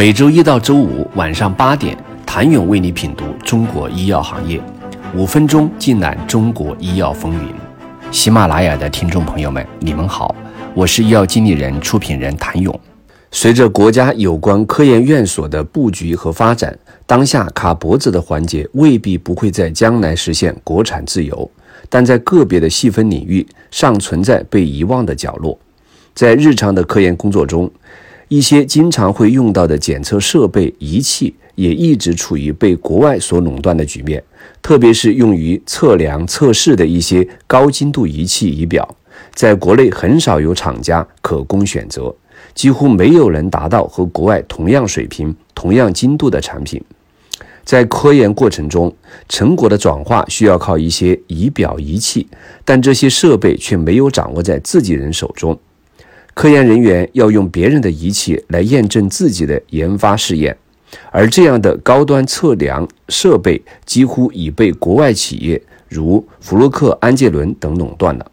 每周一到周五晚上八点，谭勇为你品读中国医药行业，五分钟尽览中国医药风云。喜马拉雅的听众朋友们，你们好，我是医药经理人、出品人谭勇。随着国家有关科研院所的布局和发展，当下卡脖子的环节未必不会在将来实现国产自由，但在个别的细分领域尚存在被遗忘的角落。在日常的科研工作中，一些经常会用到的检测设备仪器也一直处于被国外所垄断的局面，特别是用于测量测试的一些高精度仪器仪表，在国内很少有厂家可供选择，几乎没有能达到和国外同样水平、同样精度的产品。在科研过程中，成果的转化需要靠一些仪表仪器，但这些设备却没有掌握在自己人手中。科研人员要用别人的仪器来验证自己的研发试验，而这样的高端测量设备几乎已被国外企业如弗洛克、安捷伦等垄断了。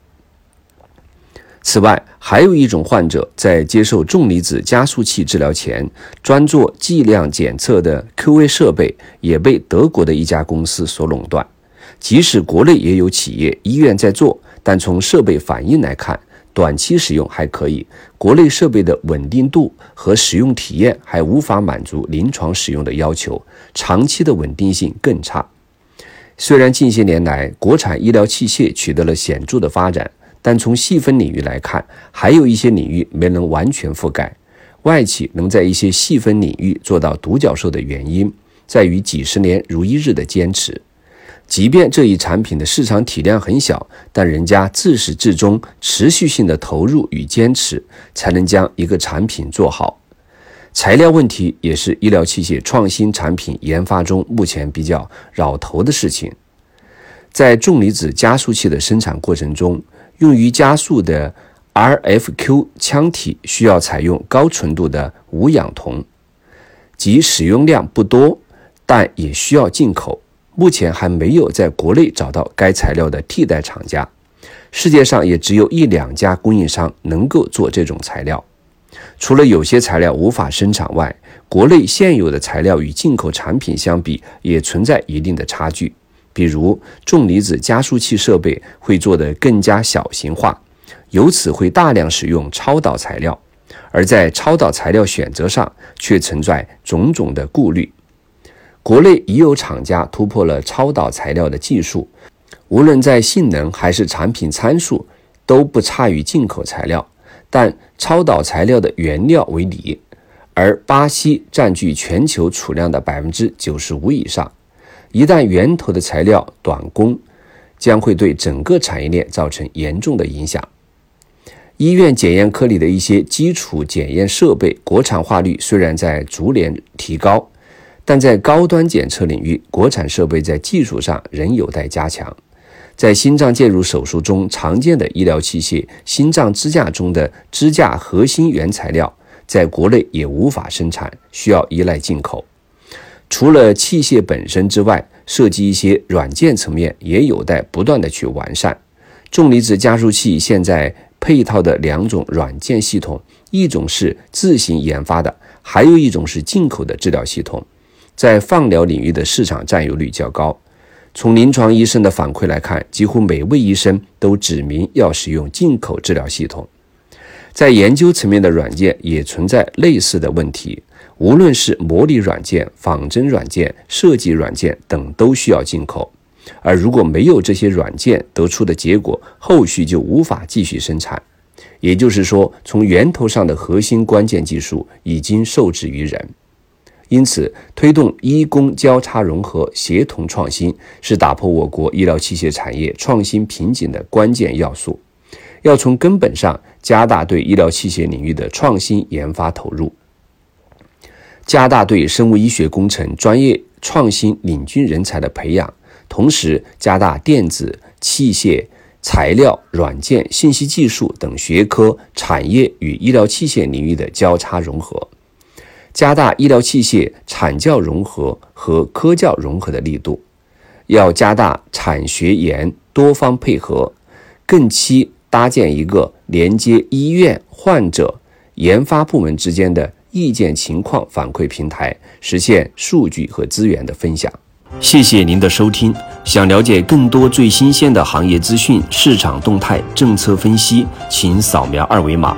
此外，还有一种患者在接受重离子加速器治疗前，专做剂量检测的 QA 设备也被德国的一家公司所垄断。即使国内也有企业医院在做，但从设备反应来看，短期使用还可以，国内设备的稳定度和使用体验还无法满足临床使用的要求，长期的稳定性更差。虽然近些年来国产医疗器械取得了显著的发展，但从细分领域来看，还有一些领域没能完全覆盖。外企能在一些细分领域做到独角兽的原因，在于几十年如一日的坚持。即便这一产品的市场体量很小，但人家自始至终持续性的投入与坚持，才能将一个产品做好。材料问题也是医疗器械创新产品研发中目前比较扰头的事情。在重离子加速器的生产过程中，用于加速的 RFQ 腔体需要采用高纯度的无氧铜，即使用量不多，但也需要进口。目前还没有在国内找到该材料的替代厂家，世界上也只有一两家供应商能够做这种材料。除了有些材料无法生产外，国内现有的材料与进口产品相比也存在一定的差距。比如重离子加速器设备会做得更加小型化，由此会大量使用超导材料，而在超导材料选择上却存在种种的顾虑。国内已有厂家突破了超导材料的技术，无论在性能还是产品参数都不差于进口材料。但超导材料的原料为锂，而巴西占据全球储量的百分之九十五以上。一旦源头的材料短供，将会对整个产业链造成严重的影响。医院检验科里的一些基础检验设备国产化率虽然在逐年提高。但在高端检测领域，国产设备在技术上仍有待加强。在心脏介入手术中常见的医疗器械心脏支架中的支架核心原材料，在国内也无法生产，需要依赖进口。除了器械本身之外，涉及一些软件层面也有待不断的去完善。重离子加速器现在配套的两种软件系统，一种是自行研发的，还有一种是进口的治疗系统。在放疗领域的市场占有率较高。从临床医生的反馈来看，几乎每位医生都指明要使用进口治疗系统。在研究层面的软件也存在类似的问题，无论是模拟软件、仿真软件、设计软件等，都需要进口。而如果没有这些软件得出的结果，后续就无法继续生产。也就是说，从源头上的核心关键技术已经受制于人。因此，推动医工交叉融合、协同创新，是打破我国医疗器械产业创新瓶颈的关键要素。要从根本上加大对医疗器械领域的创新研发投入，加大对生物医学工程专业创新领军人才的培养，同时加大电子、器械、材料、软件、信息技术等学科产业与医疗器械领域的交叉融合。加大医疗器械产教融合和科教融合的力度，要加大产学研多方配合，更期搭建一个连接医院、患者、研发部门之间的意见情况反馈平台，实现数据和资源的分享。谢谢您的收听。想了解更多最新鲜的行业资讯、市场动态、政策分析，请扫描二维码